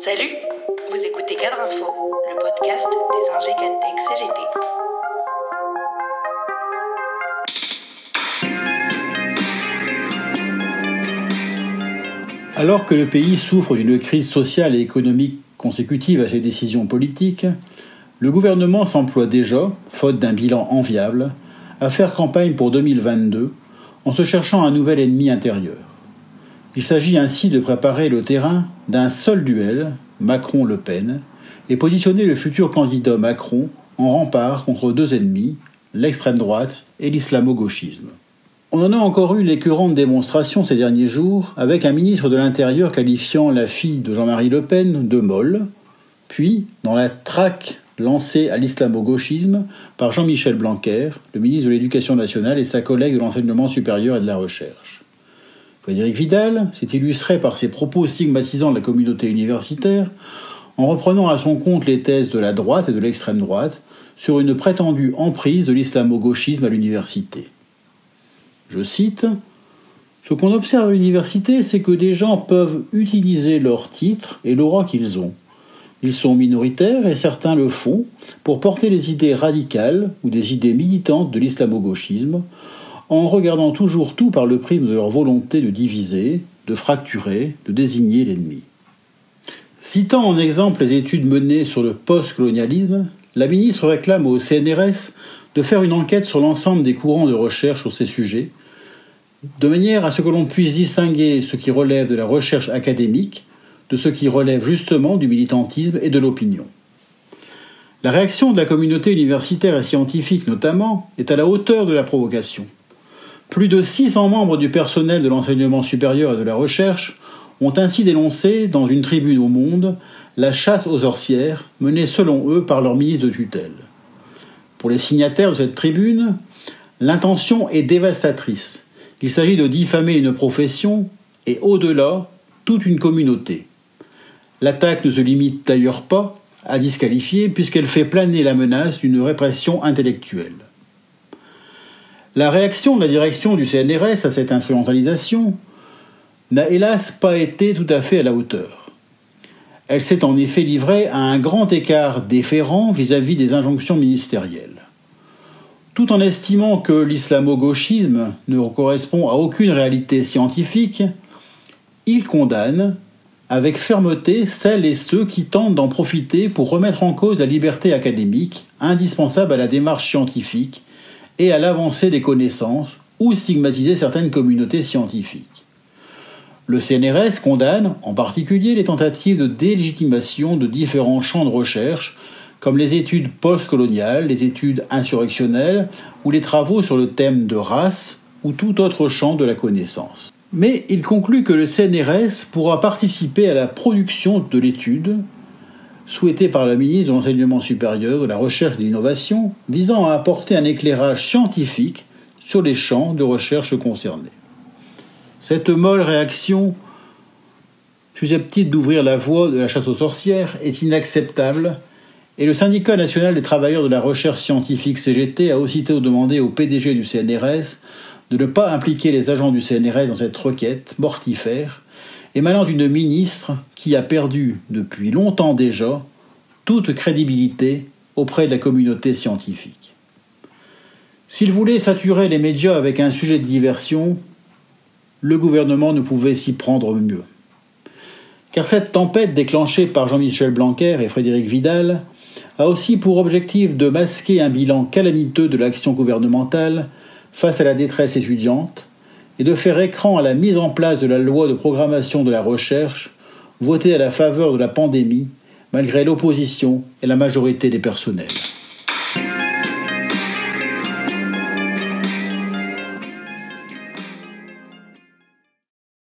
Salut, vous écoutez Cadre Info, le podcast des ingé CGT. Alors que le pays souffre d'une crise sociale et économique consécutive à ses décisions politiques, le gouvernement s'emploie déjà, faute d'un bilan enviable, à faire campagne pour 2022 en se cherchant un nouvel ennemi intérieur. Il s'agit ainsi de préparer le terrain d'un seul duel, Macron-Le Pen, et positionner le futur candidat Macron en rempart contre deux ennemis, l'extrême droite et l'islamo-gauchisme. On en a encore eu l'écœurante démonstration ces derniers jours avec un ministre de l'Intérieur qualifiant la fille de Jean-Marie Le Pen de molle, puis, dans la traque lancée à l'islamo-gauchisme par Jean-Michel Blanquer, le ministre de l'Éducation nationale et sa collègue de l'enseignement supérieur et de la recherche. Frédéric Vidal s'est illustré par ses propos stigmatisant la communauté universitaire en reprenant à son compte les thèses de la droite et de l'extrême droite sur une prétendue emprise de l'islamo-gauchisme à l'université. Je cite Ce qu'on observe à l'université, c'est que des gens peuvent utiliser leur titre et l'aura qu'ils ont. Ils sont minoritaires et certains le font pour porter des idées radicales ou des idées militantes de l'islamo-gauchisme en regardant toujours tout par le prisme de leur volonté de diviser, de fracturer, de désigner l'ennemi. Citant en exemple les études menées sur le post-colonialisme, la ministre réclame au CNRS de faire une enquête sur l'ensemble des courants de recherche sur ces sujets, de manière à ce que l'on puisse distinguer ce qui relève de la recherche académique de ce qui relève justement du militantisme et de l'opinion. La réaction de la communauté universitaire et scientifique notamment est à la hauteur de la provocation. Plus de 600 membres du personnel de l'enseignement supérieur et de la recherche ont ainsi dénoncé, dans une tribune au Monde, la chasse aux sorcières menée selon eux par leur ministre de tutelle. Pour les signataires de cette tribune, l'intention est dévastatrice. Il s'agit de diffamer une profession et, au-delà, toute une communauté. L'attaque ne se limite d'ailleurs pas à disqualifier puisqu'elle fait planer la menace d'une répression intellectuelle. La réaction de la direction du CNRS à cette instrumentalisation n'a hélas pas été tout à fait à la hauteur. Elle s'est en effet livrée à un grand écart déférent vis-à-vis des injonctions ministérielles. Tout en estimant que l'islamo-gauchisme ne correspond à aucune réalité scientifique, il condamne avec fermeté celles et ceux qui tentent d'en profiter pour remettre en cause la liberté académique, indispensable à la démarche scientifique et à l'avancée des connaissances, ou stigmatiser certaines communautés scientifiques. Le CNRS condamne en particulier les tentatives de délégitimation de différents champs de recherche, comme les études postcoloniales, les études insurrectionnelles ou les travaux sur le thème de race ou tout autre champ de la connaissance. Mais il conclut que le CNRS pourra participer à la production de l'étude souhaitée par la ministre de l'Enseignement supérieur, de la Recherche et de l'Innovation, visant à apporter un éclairage scientifique sur les champs de recherche concernés. Cette molle réaction, susceptible d'ouvrir la voie de la chasse aux sorcières, est inacceptable et le syndicat national des travailleurs de la recherche scientifique CGT a aussitôt demandé au PDG du CNRS de ne pas impliquer les agents du CNRS dans cette requête mortifère, émanant d'une ministre qui a perdu depuis longtemps déjà toute crédibilité auprès de la communauté scientifique. S'il voulait saturer les médias avec un sujet de diversion, le gouvernement ne pouvait s'y prendre mieux. Car cette tempête déclenchée par Jean-Michel Blanquer et Frédéric Vidal a aussi pour objectif de masquer un bilan calamiteux de l'action gouvernementale face à la détresse étudiante et de faire écran à la mise en place de la loi de programmation de la recherche votée à la faveur de la pandémie malgré l'opposition et la majorité des personnels.